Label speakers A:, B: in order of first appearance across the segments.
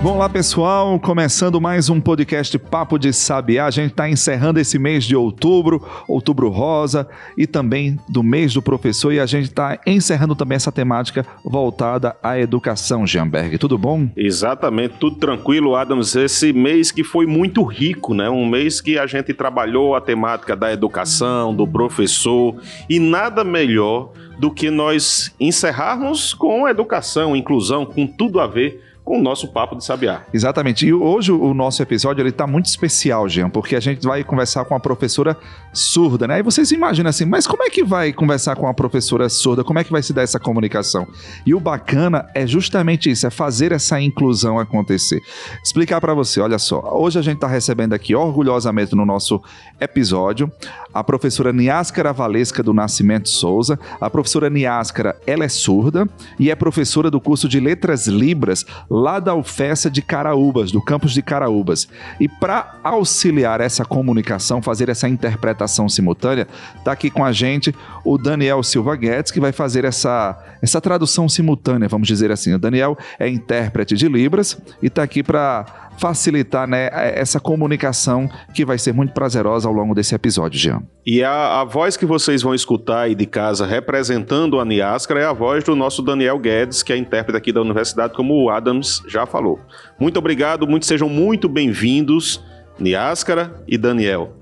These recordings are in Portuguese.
A: Bom lá pessoal, começando mais um podcast Papo de Sabiá. A gente está encerrando esse mês de outubro, outubro rosa, e também do mês do professor, e a gente está encerrando também essa temática voltada à educação, Jeanberg. Tudo bom?
B: Exatamente, tudo tranquilo, Adams. Esse mês que foi muito rico, né? Um mês que a gente trabalhou a temática da educação, do professor, e nada melhor do que nós encerrarmos com educação, inclusão, com tudo a ver com o nosso papo de sabiá.
A: Exatamente. E hoje o nosso episódio ele está muito especial, Jean, porque a gente vai conversar com a professora surda, né? E vocês imaginam assim, mas como é que vai conversar com a professora surda? Como é que vai se dar essa comunicação? E o bacana é justamente isso, é fazer essa inclusão acontecer. Explicar para você, olha só, hoje a gente está recebendo aqui orgulhosamente no nosso episódio a professora Niáscara Valesca do Nascimento Souza. A professora Niáscara, ela é surda e é professora do curso de Letras Libras lá da UFESA de Caraúbas, do campus de Caraúbas. E para auxiliar essa comunicação, fazer essa interpretação simultânea, está aqui com a gente o Daniel Silva Guedes, que vai fazer essa, essa tradução simultânea, vamos dizer assim. O Daniel é intérprete de Libras e está aqui para facilitar né, essa comunicação que vai ser muito prazerosa ao longo desse episódio, Jean.
B: E a, a voz que vocês vão escutar aí de casa representando a Niáscara é a voz do nosso Daniel Guedes, que é intérprete aqui da universidade, como o Adams já falou. Muito obrigado, muito, sejam muito bem-vindos, Niáscara e Daniel.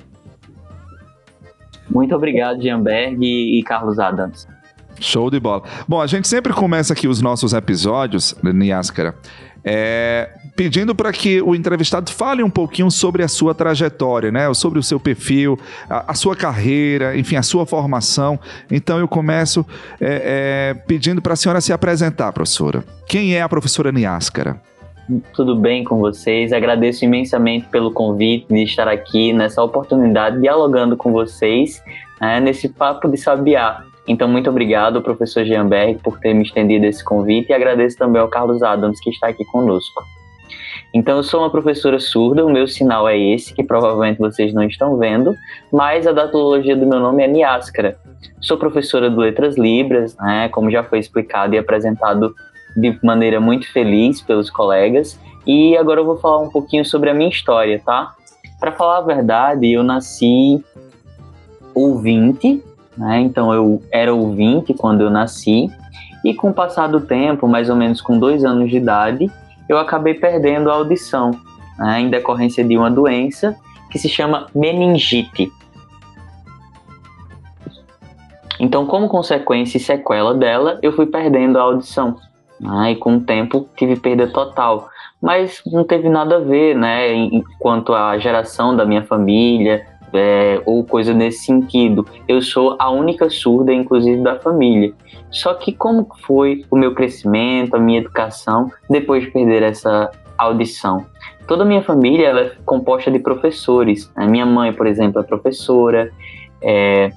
C: Muito obrigado, Gianberg e Carlos Adams.
A: Show de bola. Bom, a gente sempre começa aqui os nossos episódios, Niáscara, é, pedindo para que o entrevistado fale um pouquinho sobre a sua trajetória, né? Sobre o seu perfil, a, a sua carreira, enfim, a sua formação. Então eu começo é, é, pedindo para a senhora se apresentar, professora. Quem é a professora Niáscara?
C: Tudo bem com vocês? Agradeço imensamente pelo convite de estar aqui nessa oportunidade, dialogando com vocês né, nesse papo de sabiá. Então, muito obrigado, professor Gianberg, por ter me estendido esse convite e agradeço também ao Carlos Adams, que está aqui conosco. Então, eu sou uma professora surda, o meu sinal é esse, que provavelmente vocês não estão vendo, mas a datologia do meu nome é Niáscara. Sou professora de Letras Libras, né, como já foi explicado e apresentado de maneira muito feliz pelos colegas, e agora eu vou falar um pouquinho sobre a minha história, tá? Para falar a verdade, eu nasci ouvinte né? Então eu era ouvinte quando eu nasci e com o passar do tempo, mais ou menos com dois anos de idade, eu acabei perdendo a audição né? em decorrência de uma doença que se chama meningite. Então, como consequência e sequela dela, eu fui perdendo a audição. Né? E com o tempo tive perda total. Mas não teve nada a ver, né? Enquanto a geração da minha família, é, ou coisa nesse sentido. Eu sou a única surda, inclusive, da família. Só que como foi o meu crescimento, a minha educação, depois de perder essa audição? Toda a minha família é composta de professores. A minha mãe, por exemplo, é professora, é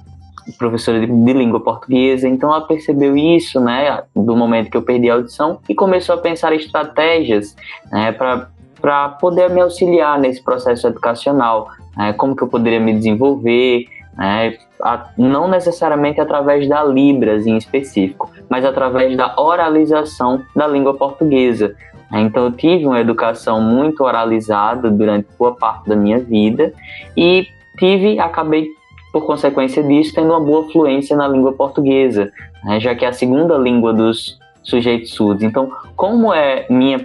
C: professora de, de, língua portuguesa, então ela percebeu isso, né, do momento que eu perdi a audição e começou a pensar estratégias, né, para poder me auxiliar nesse processo educacional, né, como que eu poderia me desenvolver, né, a, não necessariamente através da Libras em específico, mas através da oralização da língua portuguesa. Né. Então eu tive uma educação muito oralizada durante boa parte da minha vida e tive, acabei por consequência disso, tendo uma boa fluência na língua portuguesa, né, já que é a segunda língua dos sujeitos surdos. Então, como é minha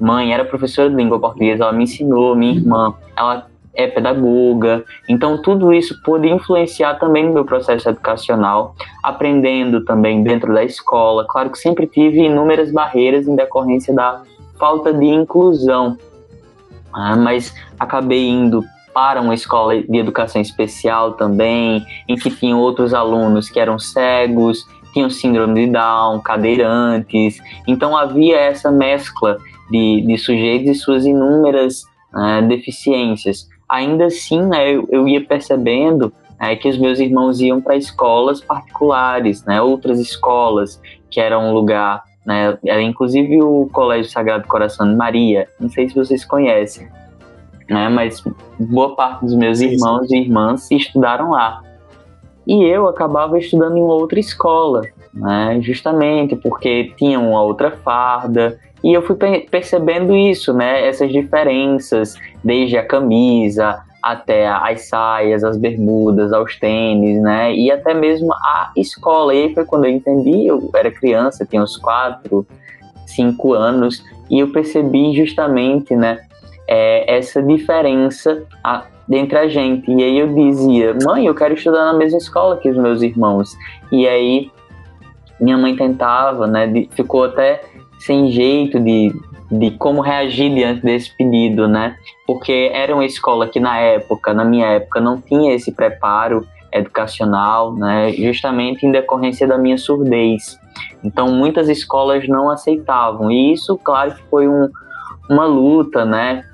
C: mãe era professora de língua portuguesa, ela me ensinou, minha irmã, ela é pedagoga. Então, tudo isso pôde influenciar também no meu processo educacional, aprendendo também dentro da escola. Claro que sempre tive inúmeras barreiras em decorrência da falta de inclusão, ah, mas acabei indo para uma escola de educação especial também, em que tinham outros alunos que eram cegos, tinham síndrome de Down, cadeirantes. Então havia essa mescla de, de sujeitos e suas inúmeras uh, deficiências ainda assim, né, eu, eu ia percebendo é, que os meus irmãos iam para escolas particulares, né, outras escolas que eram um lugar né? Era inclusive o Colégio Sagrado Coração de Maria. Não sei se vocês conhecem, né? Mas boa parte dos meus irmãos e irmãs estudaram lá. E eu acabava estudando em outra escola, né? Justamente porque tinha uma outra farda. E eu fui percebendo isso, né? Essas diferenças, desde a camisa, até as saias, as bermudas, aos tênis, né? E até mesmo a escola. E aí foi quando eu entendi, eu era criança, tinha uns quatro, cinco anos, e eu percebi justamente, né, é, essa diferença a, entre a gente. E aí eu dizia, mãe, eu quero estudar na mesma escola que os meus irmãos. E aí minha mãe tentava, né, de, ficou até sem jeito de de como reagir diante desse pedido, né? Porque era uma escola que na época, na minha época, não tinha esse preparo educacional, né? Justamente em decorrência da minha surdez. Então, muitas escolas não aceitavam. E isso, claro, foi um, uma luta, né?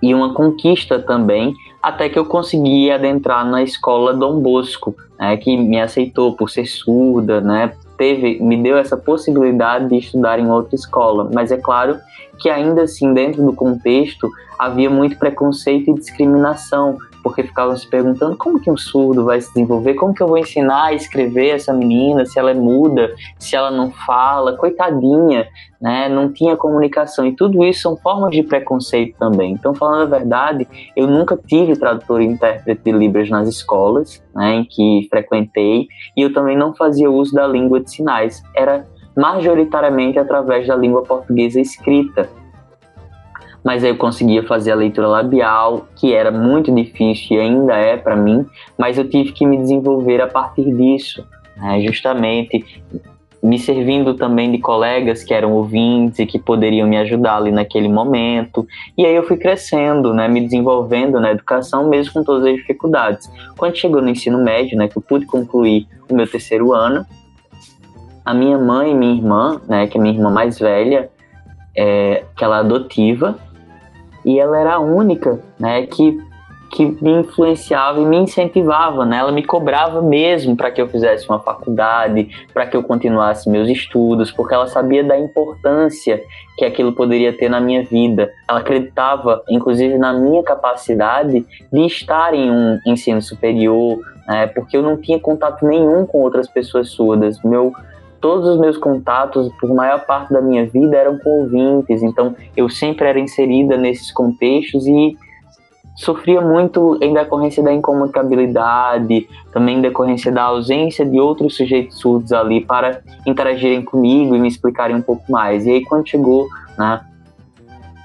C: E uma conquista também, até que eu consegui adentrar na escola Dom Bosco, né, que me aceitou por ser surda, né, teve, me deu essa possibilidade de estudar em outra escola. Mas é claro que ainda assim, dentro do contexto, havia muito preconceito e discriminação, porque ficavam se perguntando como que um surdo vai se desenvolver, como que eu vou ensinar a escrever essa menina, se ela é muda, se ela não fala, coitadinha, né? Não tinha comunicação e tudo isso são formas de preconceito também. Então, falando a verdade, eu nunca tive tradutor e intérprete de libras nas escolas, né, em que frequentei, e eu também não fazia uso da língua de sinais. Era majoritariamente através da língua portuguesa escrita mas aí eu conseguia fazer a leitura labial, que era muito difícil e ainda é para mim, mas eu tive que me desenvolver a partir disso, né? justamente me servindo também de colegas que eram ouvintes e que poderiam me ajudar ali naquele momento. E aí eu fui crescendo, né, me desenvolvendo na educação, mesmo com todas as dificuldades. Quando chegou no ensino médio, né, que eu pude concluir o meu terceiro ano, a minha mãe e minha irmã, né, que é minha irmã mais velha, é, que ela é adotiva, e ela era a única, né, que que me influenciava e me incentivava, né? Ela me cobrava mesmo para que eu fizesse uma faculdade, para que eu continuasse meus estudos, porque ela sabia da importância que aquilo poderia ter na minha vida. Ela acreditava, inclusive, na minha capacidade de estar em um ensino superior, né? Porque eu não tinha contato nenhum com outras pessoas surdas. Meu todos os meus contatos, por maior parte da minha vida, eram com ouvintes, então eu sempre era inserida nesses contextos e sofria muito em decorrência da incomunicabilidade, também em decorrência da ausência de outros sujeitos surdos ali para interagirem comigo e me explicarem um pouco mais. E aí, quando chegou né,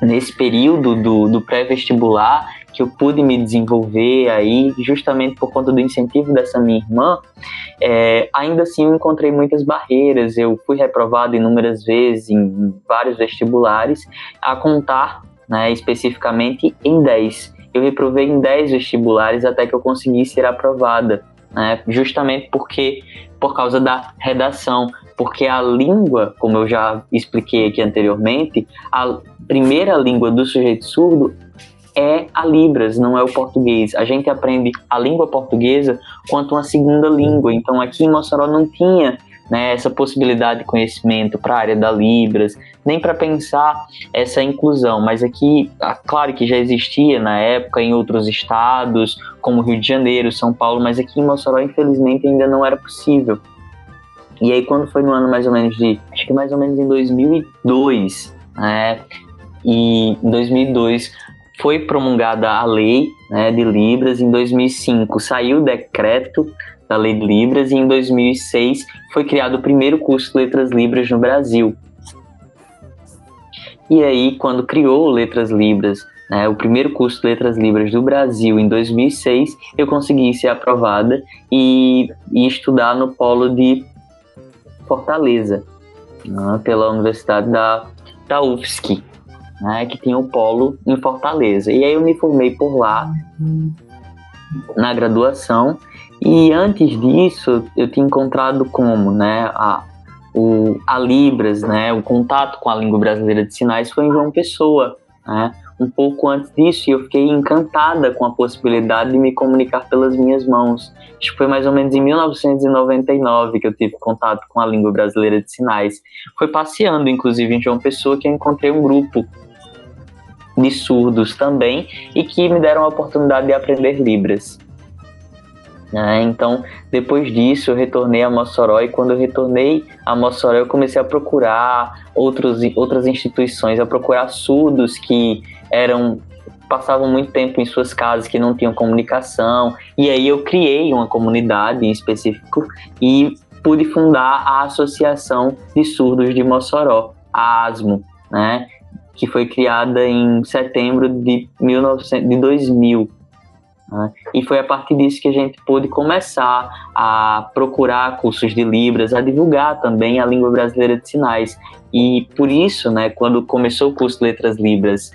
C: nesse período do, do pré-vestibular, que eu pude me desenvolver aí, justamente por conta do incentivo dessa minha irmã, é, ainda assim eu encontrei muitas barreiras. Eu fui reprovado inúmeras vezes em vários vestibulares, a contar né, especificamente em 10. Eu reprovei em 10 vestibulares até que eu conseguisse ser aprovada, né, justamente porque por causa da redação, porque a língua, como eu já expliquei aqui anteriormente, a primeira língua do sujeito surdo é a Libras, não é o português. A gente aprende a língua portuguesa quanto uma segunda língua. Então aqui em Mossoró não tinha né, essa possibilidade de conhecimento para a área da Libras, nem para pensar essa inclusão. Mas aqui, ah, claro que já existia na época em outros estados, como Rio de Janeiro, São Paulo, mas aqui em Mossoró, infelizmente, ainda não era possível. E aí, quando foi no ano mais ou menos de, acho que mais ou menos em 2002, né? E em 2002 foi promulgada a lei né, de Libras, em 2005 saiu o decreto da lei de Libras e em 2006 foi criado o primeiro curso de Letras Libras no Brasil. E aí, quando criou Letras Libras, né, o primeiro curso de Letras Libras do Brasil em 2006, eu consegui ser aprovada e, e estudar no polo de Fortaleza, né, pela Universidade da, da UFSC né, que tinha o um polo em Fortaleza. E aí eu me formei por lá, na graduação, e antes disso eu tinha encontrado como, né, a, o, a Libras, né, o contato com a língua brasileira de sinais foi em João Pessoa, né, um pouco antes disso eu fiquei encantada com a possibilidade de me comunicar pelas minhas mãos. Acho que foi mais ou menos em 1999 que eu tive contato com a língua brasileira de sinais. Foi passeando, inclusive, em João Pessoa que eu encontrei um grupo de surdos também e que me deram a oportunidade de aprender Libras. Né? Então, depois disso, eu retornei a Mossoró e quando eu retornei a Mossoró, eu comecei a procurar outros, outras instituições, a procurar surdos que eram passavam muito tempo em suas casas que não tinham comunicação e aí eu criei uma comunidade em específico e pude fundar a Associação de Surdos de Mossoró, a ASMO, né, que foi criada em setembro de, 1900, de 2000 né? E foi a partir disso que a gente pôde começar a procurar cursos de Libras, a divulgar também a língua brasileira de sinais. E por isso, né, quando começou o curso Letras Libras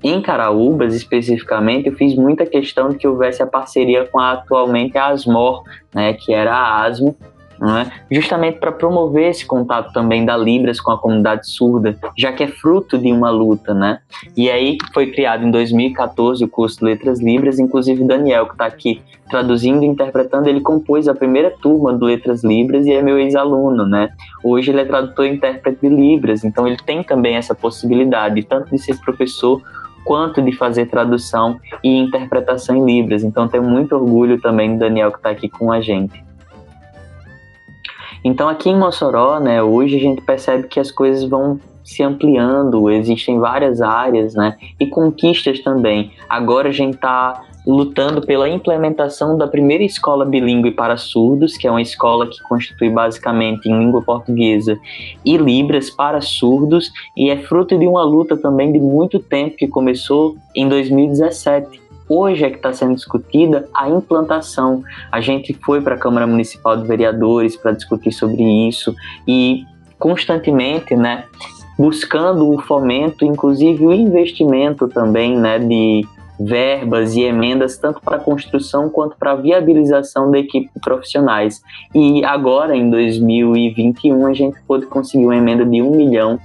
C: em Caraúbas, especificamente, eu fiz muita questão de que houvesse a parceria com a atualmente a ASMOR, né, que era a ASMO, é? justamente para promover esse contato também da Libras com a comunidade surda, já que é fruto de uma luta, né? E aí foi criado em 2014 o curso Letras Libras, inclusive o Daniel, que está aqui traduzindo e interpretando, ele compôs a primeira turma do Letras Libras e é meu ex-aluno, né? Hoje ele é tradutor e intérprete de Libras, então ele tem também essa possibilidade, tanto de ser professor quanto de fazer tradução e interpretação em Libras. Então tenho muito orgulho também do Daniel que está aqui com a gente. Então aqui em Mossoró, né, hoje a gente percebe que as coisas vão se ampliando, existem várias áreas, né, e conquistas também. Agora a gente está lutando pela implementação da primeira escola bilíngue para surdos, que é uma escola que constitui basicamente em língua portuguesa e libras para surdos, e é fruto de uma luta também de muito tempo que começou em 2017 hoje é que está sendo discutida a implantação. A gente foi para a Câmara Municipal de Vereadores para discutir sobre isso e constantemente, né, buscando o fomento, inclusive o investimento também, né, de verbas e emendas tanto para a construção quanto para a viabilização da equipe de profissionais. E agora, em 2021, a gente pôde conseguir uma emenda de um milhão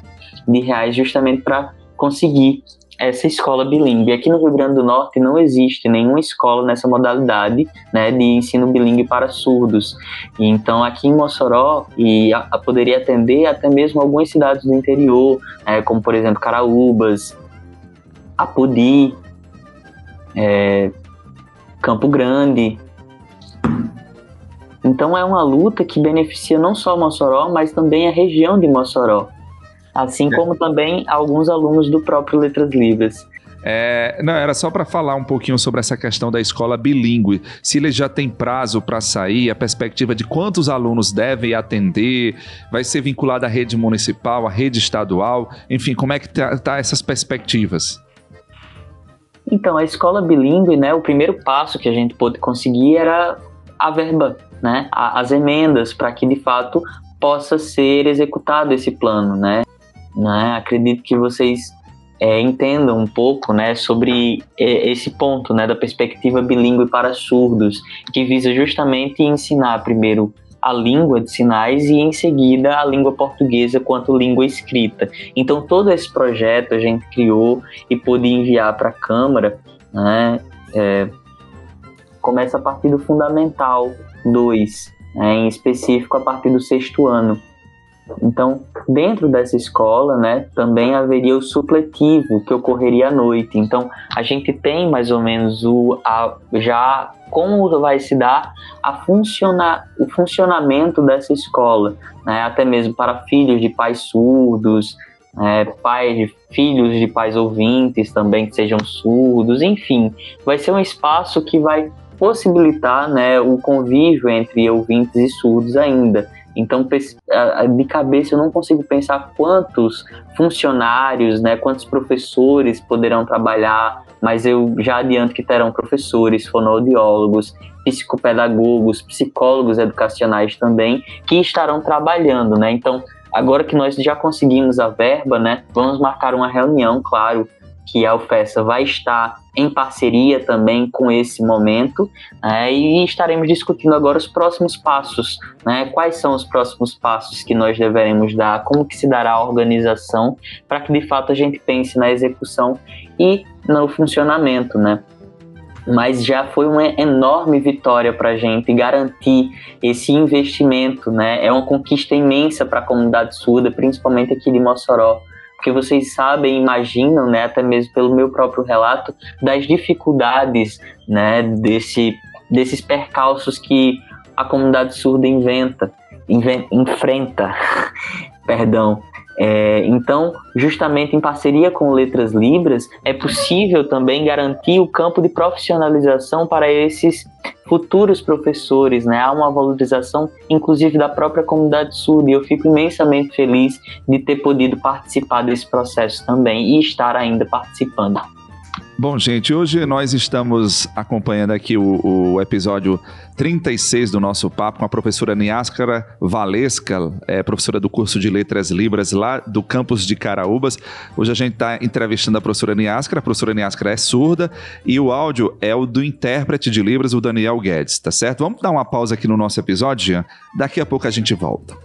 C: de reais justamente para conseguir essa escola bilíngue. Aqui no Rio Grande do Norte não existe nenhuma escola nessa modalidade né, de ensino bilíngue para surdos. Então aqui em Mossoró e a, a poderia atender até mesmo algumas cidades do interior, né, como por exemplo Caraúbas, Apodi, é, Campo Grande. Então é uma luta que beneficia não só Mossoró, mas também a região de Mossoró assim é. como também alguns alunos do próprio Letras Livres.
A: É, não, era só para falar um pouquinho sobre essa questão da escola bilíngue. Se ele já tem prazo para sair, a perspectiva de quantos alunos devem atender, vai ser vinculado à rede municipal, à rede estadual, enfim, como é que tá, tá essas perspectivas?
C: Então, a escola bilíngue, né, o primeiro passo que a gente pôde conseguir era a verba, né, as emendas para que de fato possa ser executado esse plano, né? Né? Acredito que vocês é, entendam um pouco né, sobre é, esse ponto né, da perspectiva bilíngue para surdos, que visa justamente ensinar primeiro a língua de sinais e em seguida a língua portuguesa quanto língua escrita. Então todo esse projeto a gente criou e pôde enviar para a Câmara, né, é, começa a partir do Fundamental 2, né, em específico a partir do sexto ano. Então, dentro dessa escola, né, também haveria o supletivo que ocorreria à noite. Então, a gente tem mais ou menos o a, já como vai se dar a funcionar o funcionamento dessa escola, né, até mesmo para filhos de pais surdos, é, pais, filhos de pais ouvintes também que sejam surdos, enfim, vai ser um espaço que vai possibilitar né, o convívio entre ouvintes e surdos ainda. Então, de cabeça, eu não consigo pensar quantos funcionários, né, quantos professores poderão trabalhar, mas eu já adianto que terão professores, fonoaudiólogos, psicopedagogos, psicólogos educacionais também, que estarão trabalhando, né? Então, agora que nós já conseguimos a verba, né, vamos marcar uma reunião, claro, que a UFESA vai estar em parceria também com esse momento né, e estaremos discutindo agora os próximos passos, né, quais são os próximos passos que nós deveremos dar, como que se dará a organização para que de fato a gente pense na execução e no funcionamento, né? mas já foi uma enorme vitória para a gente garantir esse investimento, né? É uma conquista imensa para a comunidade surda, principalmente aqui de Mossoró, porque vocês sabem, imaginam, né, até mesmo pelo meu próprio relato, das dificuldades, né, desse, desses percalços que a comunidade surda inventa, inventa enfrenta, perdão, é, então, justamente em parceria com Letras Libras, é possível também garantir o campo de profissionalização para esses futuros professores, né? Há uma valorização, inclusive, da própria comunidade surda, e eu fico imensamente feliz de ter podido participar desse processo também e estar ainda participando.
A: Bom, gente, hoje nós estamos acompanhando aqui o, o, episódio 36 do nosso papo com a professora Niáscara Valesca, é, professora do curso de Letras Libras lá do campus de Caraúbas. Hoje a gente está entrevistando a professora Niáscara, a professora Niáscara é surda e o áudio é o do intérprete de Libras, o Daniel Guedes, tá certo? Vamos dar uma pausa aqui no nosso episódio, Jean? Daqui a pouco a gente volta.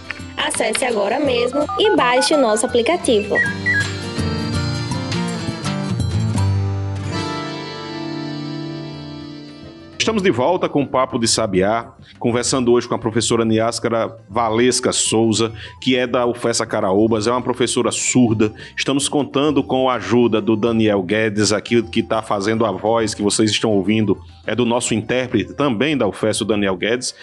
D: Acesse agora mesmo e baixe o nosso aplicativo.
B: Estamos de volta com o Papo de Sabiá, conversando hoje com a professora Niáscara Valesca Souza, que é da UFESA Caraúbas, é uma professora surda. Estamos contando com a ajuda do Daniel Guedes, aqui que está fazendo a voz que vocês estão ouvindo, é do nosso intérprete também da UFES, o Daniel Guedes.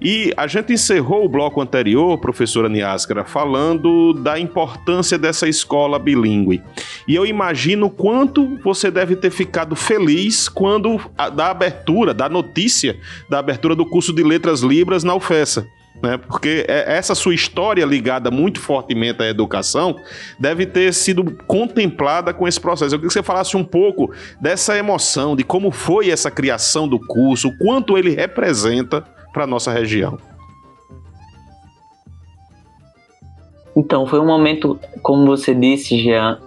B: E a gente encerrou o bloco anterior, professora Niáscara, falando da importância dessa escola bilíngue. E eu imagino quanto você deve ter ficado feliz quando da abertura, da notícia da abertura do curso de Letras Libras na UFESA. Né? Porque é, essa sua história ligada muito fortemente à educação deve ter sido contemplada com esse processo. Eu queria que você falasse um pouco dessa emoção, de como foi essa criação do curso, o quanto ele representa para a nossa região.
C: Então, foi um momento, como você disse, Jean,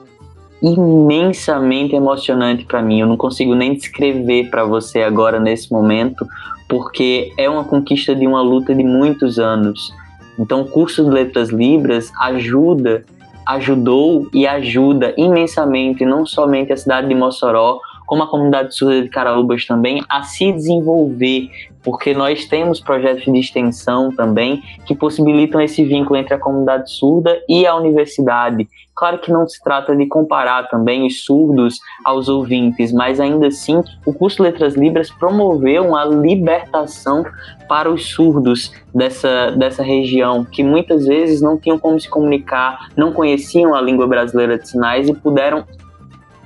C: imensamente emocionante para mim. Eu não consigo nem descrever para você agora nesse momento, porque é uma conquista de uma luta de muitos anos. Então, o curso de Letras Libras ajuda, ajudou e ajuda imensamente não somente a cidade de Mossoró, como a comunidade surda de Caraúbas também, a se desenvolver, porque nós temos projetos de extensão também que possibilitam esse vínculo entre a comunidade surda e a universidade. Claro que não se trata de comparar também os surdos aos ouvintes, mas ainda assim o curso Letras Libras promoveu uma libertação para os surdos dessa, dessa região, que muitas vezes não tinham como se comunicar, não conheciam a língua brasileira de sinais e puderam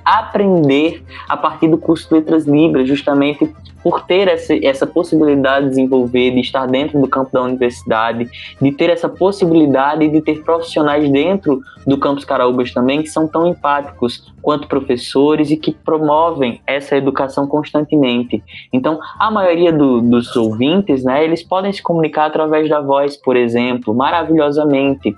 C: aprender a partir do curso de Letras Libras, justamente por ter essa, essa possibilidade de desenvolver, de estar dentro do campo da universidade, de ter essa possibilidade de ter profissionais dentro do campus Caraúbas também que são tão empáticos quanto professores e que promovem essa educação constantemente. Então, a maioria do, dos ouvintes, né, eles podem se comunicar através da voz, por exemplo, maravilhosamente.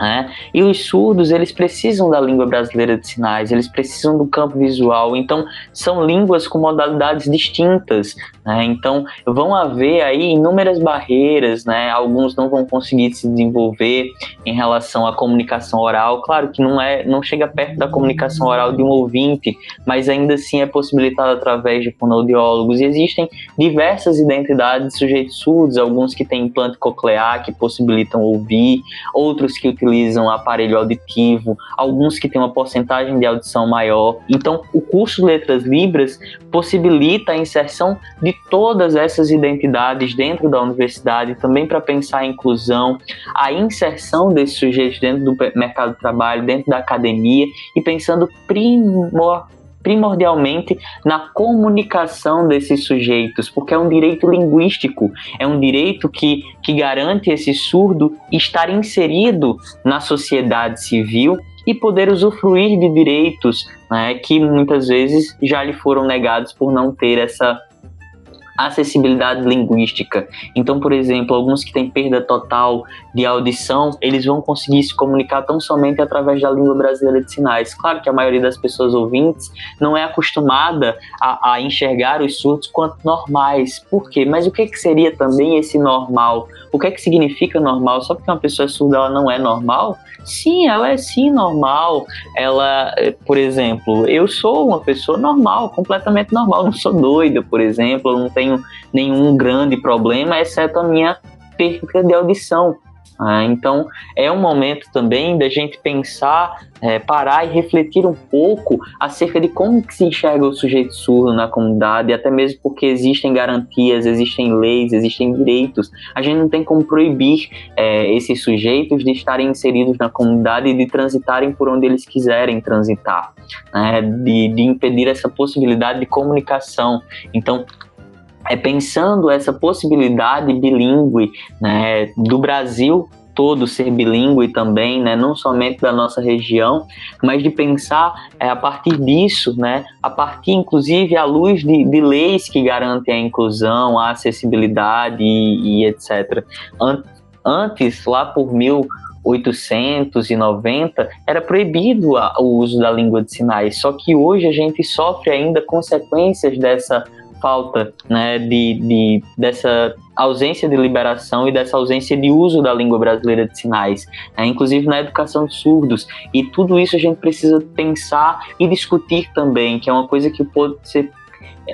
C: Né? E os surdos, eles precisam da língua brasileira de sinais, eles precisam do campo visual, então são línguas com modalidades distintas, né? então vão haver aí inúmeras barreiras, né? alguns não vão conseguir se desenvolver em relação à comunicação oral, claro que não, é, não chega perto da comunicação oral de um ouvinte, mas ainda assim é possibilitado através de fonoaudiólogos, e existem diversas identidades de sujeitos surdos, alguns que têm implante coclear, que possibilitam ouvir, outros que utilizam utilizam aparelho auditivo, alguns que têm uma porcentagem de audição maior. Então, o curso Letras Libras possibilita a inserção de todas essas identidades dentro da universidade, também para pensar a inclusão, a inserção desses sujeitos dentro do mercado de trabalho, dentro da academia e pensando primor primordialmente na comunicação desses sujeitos, porque é um direito linguístico, é um direito que, que garante esse surdo estar inserido na sociedade civil e poder usufruir de direitos né, que muitas vezes já lhe foram negados por não ter essa acessibilidade linguística. Então, por exemplo, alguns que têm perda total de audição, eles vão conseguir se comunicar tão somente através da língua brasileira de sinais. Claro que a maioria das pessoas ouvintes não é acostumada a, a enxergar os surdos quanto normais. Por quê? Mas o que, que seria também esse normal? O que é que significa normal? Só porque uma pessoa é surda ela não é normal? Sim, ela é sim normal. Ela, por exemplo, eu sou uma pessoa normal, completamente normal. Não sou doida, por exemplo. Não tenho nenhum grande problema, exceto a minha perda de audição. Ah, então, é um momento também da gente pensar, é, parar e refletir um pouco acerca de como se enxerga o sujeito surdo na comunidade, até mesmo porque existem garantias, existem leis, existem direitos. A gente não tem como proibir é, esses sujeitos de estarem inseridos na comunidade e de transitarem por onde eles quiserem transitar, né? de, de impedir essa possibilidade de comunicação. Então, é pensando essa possibilidade bilíngue né, do Brasil todo ser bilíngue também, né, não somente da nossa região, mas de pensar é, a partir disso, né, a partir inclusive à luz de, de leis que garantem a inclusão, a acessibilidade e, e etc. Antes, lá por mil 890 era proibido o uso da língua de sinais, só que hoje a gente sofre ainda consequências dessa falta né, de, de, dessa ausência de liberação e dessa ausência de uso da língua brasileira de sinais, né, inclusive na educação de surdos. E tudo isso a gente precisa pensar e discutir também, que é uma coisa que pode ser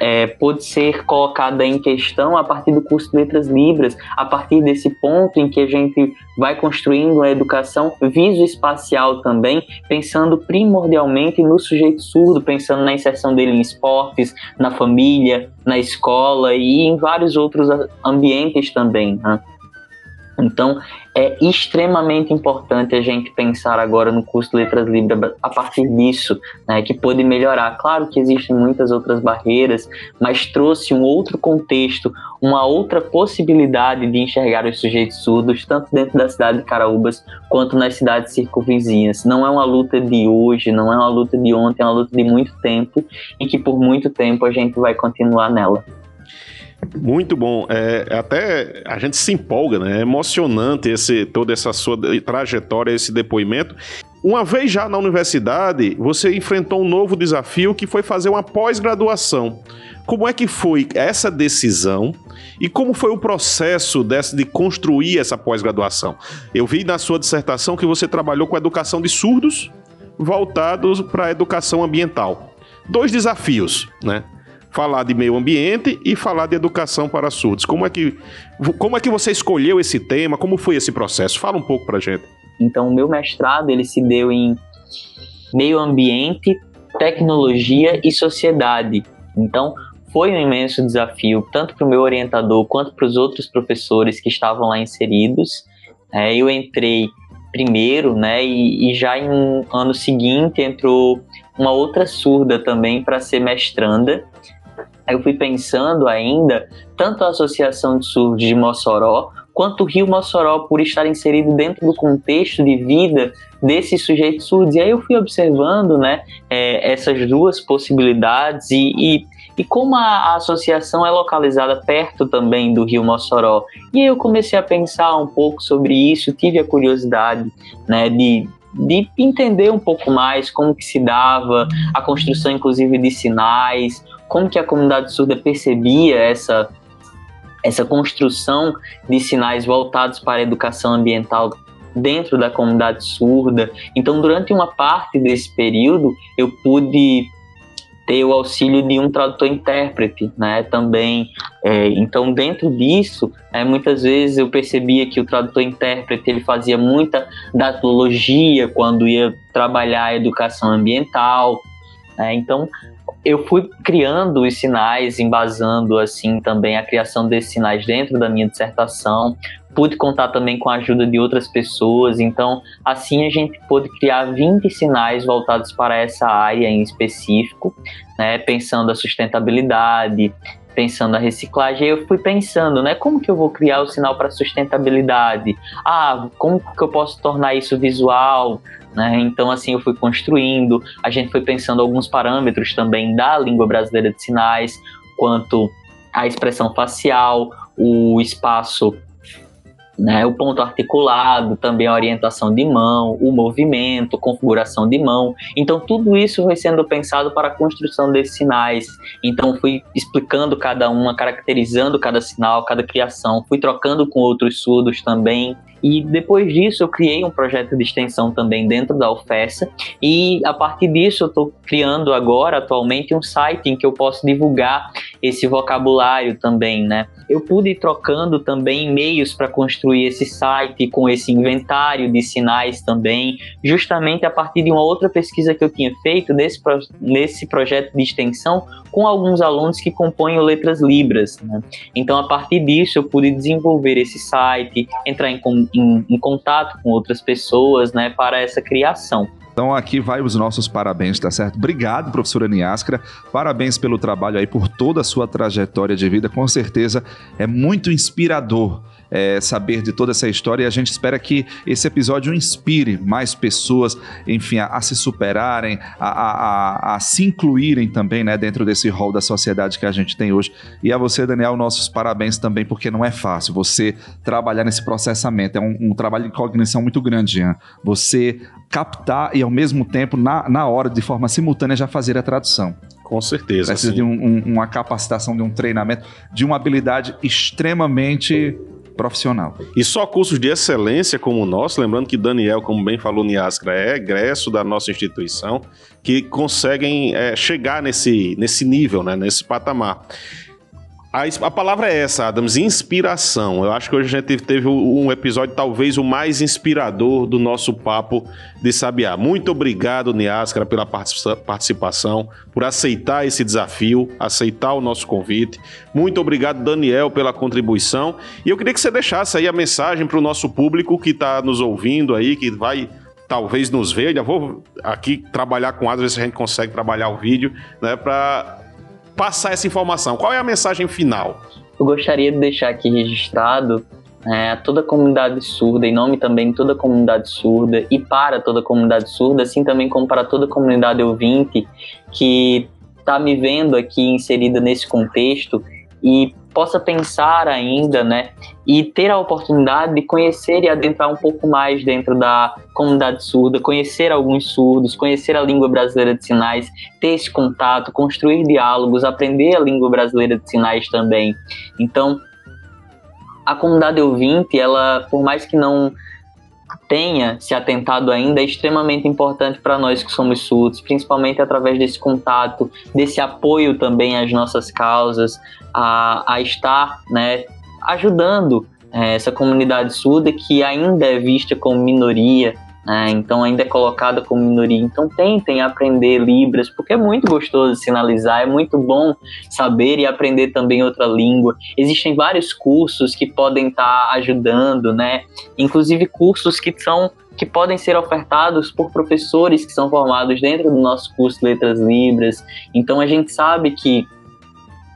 C: é, pode ser colocada em questão a partir do curso de Letras Libras, a partir desse ponto em que a gente vai construindo a educação visoespacial também, pensando primordialmente no sujeito surdo, pensando na inserção dele em esportes, na família, na escola e em vários outros ambientes também. Né? Então, é extremamente importante a gente pensar agora no curso de Letras Libras a partir disso, né, que pode melhorar. Claro que existem muitas outras barreiras, mas trouxe um outro contexto, uma outra possibilidade de enxergar os sujeitos surdos, tanto dentro da cidade de Caraúbas quanto nas cidades circunvizinhas. Não é uma luta de hoje, não é uma luta de ontem, é uma luta de muito tempo e que por muito tempo a gente vai continuar nela.
B: Muito bom. É, até a gente se empolga, né? É emocionante esse, toda essa sua trajetória, esse depoimento. Uma vez já na universidade, você enfrentou um novo desafio que foi fazer uma pós-graduação. Como é que foi essa decisão e como foi o processo dessa, de construir essa pós-graduação? Eu vi na sua dissertação que você trabalhou com educação de surdos voltados para a educação ambiental. Dois desafios, né? Falar de meio ambiente e falar de educação para surdos. Como é que, como é que você escolheu esse tema? Como foi esse processo? Fala um pouco para gente.
C: Então, o meu mestrado ele se deu em meio ambiente, tecnologia e sociedade. Então, foi um imenso desafio, tanto para o meu orientador quanto para os outros professores que estavam lá inseridos. É, eu entrei primeiro, né, e, e já em um ano seguinte entrou uma outra surda também para ser mestranda eu fui pensando ainda tanto a Associação de Surdos de Mossoró quanto o Rio Mossoró por estar inserido dentro do contexto de vida desses sujeitos surdos. E aí eu fui observando né, é, essas duas possibilidades e, e, e como a, a, associação é localizada perto também do Rio Mossoró. E aí eu comecei a pensar um pouco sobre isso, tive a curiosidade né, de, de entender um pouco mais como que se dava a construção inclusive de sinais, como que a comunidade surda percebia essa essa construção de sinais voltados para a educação ambiental dentro da comunidade surda. Então, durante uma parte desse período, eu pude ter o auxílio de um tradutor-intérprete, né, também. É, então, dentro disso, é, muitas vezes eu percebia que o tradutor-intérprete ele fazia muita datologia quando ia trabalhar a educação ambiental. Né, então, eu fui criando os sinais, embasando assim também a criação desses sinais dentro da minha dissertação. Pude contar também com a ajuda de outras pessoas, então assim a gente pôde criar 20 sinais voltados para essa área em específico, né, pensando a sustentabilidade, pensando a reciclagem, eu fui pensando, né, como que eu vou criar o sinal para sustentabilidade? Ah, como que eu posso tornar isso visual? Né? Então, assim, eu fui construindo, a gente foi pensando alguns parâmetros também da língua brasileira de sinais, quanto a expressão facial, o espaço né, o ponto articulado, também a orientação de mão, o movimento, configuração de mão. Então, tudo isso foi sendo pensado para a construção desses sinais. Então, fui explicando cada uma, caracterizando cada sinal, cada criação, fui trocando com outros surdos também. E depois disso eu criei um projeto de extensão também dentro da UFESA e a partir disso eu estou criando agora atualmente um site em que eu posso divulgar esse vocabulário também, né? Eu pude ir trocando também e-mails para construir esse site com esse inventário de sinais também, justamente a partir de uma outra pesquisa que eu tinha feito nesse, nesse projeto de extensão com alguns alunos que compõem o Letras Libras. Né? Então, a partir disso, eu pude desenvolver esse site, entrar em, em, em contato com outras pessoas né, para essa criação.
A: Então aqui vai os nossos parabéns, tá certo? Obrigado, professora Niascra. Parabéns pelo trabalho aí, por toda a sua trajetória de vida. Com certeza é muito inspirador é, saber de toda essa história e a gente espera que esse episódio inspire mais pessoas, enfim, a, a se superarem, a, a, a, se incluírem também né, dentro desse rol da sociedade que a gente tem hoje. E a você, Daniel, nossos parabéns também, porque não é fácil você trabalhar nesse processamento. É um, um trabalho de cognição muito grande, Ian. Você captar e, ao mesmo tempo, na, na hora, de forma simultânea, já fazer a tradução.
B: Com certeza.
A: Precisa sim. de um, um, uma capacitação, de um treinamento, de uma habilidade extremamente profissional.
B: E só cursos de excelência como o nosso, lembrando que Daniel, como bem falou Niascra, é egresso da nossa instituição, que conseguem é, chegar nesse, nesse nível, né, nesse patamar. A, a, palavra é essa, Adams, inspiração. Eu acho que hoje a gente teve um episódio talvez o mais inspirador do nosso papo de Sabiá. Muito obrigado, Niascara, pela participação, por aceitar esse desafio, aceitar o nosso convite. Muito obrigado, Daniel, pela contribuição. E eu queria que você deixasse aí a mensagem para o nosso público que está nos ouvindo aí, que vai talvez nos ver. Já vou aqui trabalhar com Adams, ver se a gente consegue trabalhar o vídeo, né, para passar essa informação? Qual é a mensagem final?
C: Eu gostaria de deixar aqui registrado é, toda a comunidade surda, em nome também de toda a comunidade surda e para toda a comunidade surda, assim também como para toda a comunidade ouvinte que está me vendo aqui inserida nesse contexto e possa pensar ainda, né, e ter a oportunidade de conhecer e adentrar um pouco mais dentro da comunidade surda, conhecer alguns surdos, conhecer a língua brasileira de sinais, ter esse contato, construir diálogos, aprender a língua brasileira de sinais também. Então, a comunidade ouvinte, ela, por mais que não tenha se atentado ainda é extremamente importante para nós que somos surdos, principalmente através desse contato, desse apoio também às nossas causas, a, a estar né, ajudando é, essa comunidade surda que ainda é vista como minoria, né? então ainda é colocada como minoria. Então tentem aprender Libras, porque é muito gostoso sinalizar, é muito bom saber e aprender também outra língua. Existem vários cursos que podem estar tá ajudando, né? Inclusive cursos que são que podem ser ofertados por professores que são formados dentro do nosso curso Letras Libras. Então a gente sabe que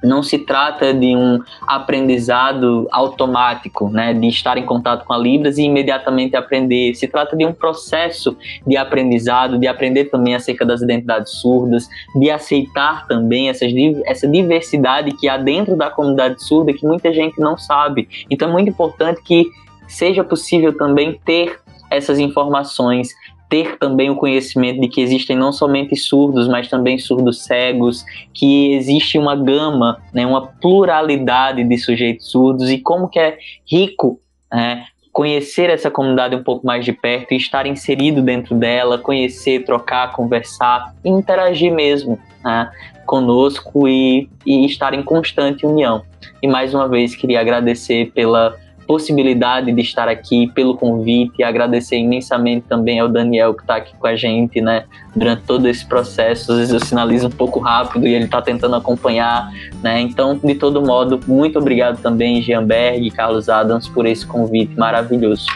C: não se trata de um aprendizado automático, né, de estar em contato com a Libras e imediatamente aprender. Se trata de um processo de aprendizado, de aprender também acerca das identidades surdas, de aceitar também essas, essa diversidade que há dentro da comunidade surda que muita gente não sabe. Então é muito importante que seja possível também ter essas informações, ter também o conhecimento de que existem não somente surdos, mas também surdos cegos, que existe uma gama, né, uma pluralidade de sujeitos surdos e como que é rico né, conhecer essa comunidade um pouco mais de perto e estar inserido dentro dela, conhecer, trocar, conversar, interagir mesmo né, conosco e, e estar em constante união. E mais uma vez queria agradecer pela possibilidade de estar aqui, pelo convite e agradecer imensamente também ao Daniel que está aqui com a gente, né, durante todo esse processo. Às vezes eu sinalizo um pouco rápido e ele está tentando acompanhar, né. Então, de todo modo, muito obrigado também, Jean Berg e Carlos Adams, por esse convite maravilhoso.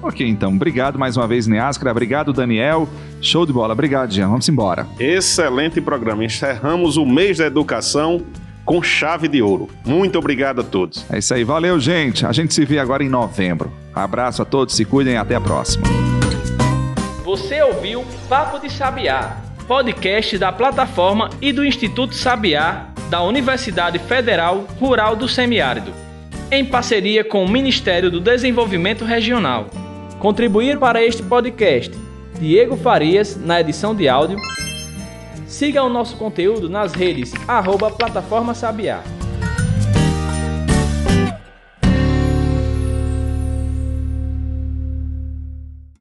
A: Ok, então, obrigado mais uma vez, Neascra. Obrigado, Daniel. Show de bola. Obrigado, Jean. Vamos embora.
B: Excelente programa. Encerramos o mês da educação com chave de ouro. Muito obrigado a todos.
A: É isso aí, valeu, gente. A gente se vê agora em novembro. Abraço a todos, se cuidem e até a próxima.
E: Você ouviu Papo de Sabiá, podcast da plataforma e do Instituto Sabiá da Universidade Federal Rural do Semiárido, em parceria com o Ministério do Desenvolvimento Regional. Contribuir para este podcast Diego Farias na edição de áudio. Siga o nosso conteúdo nas redes arroba Plataforma Sabiá.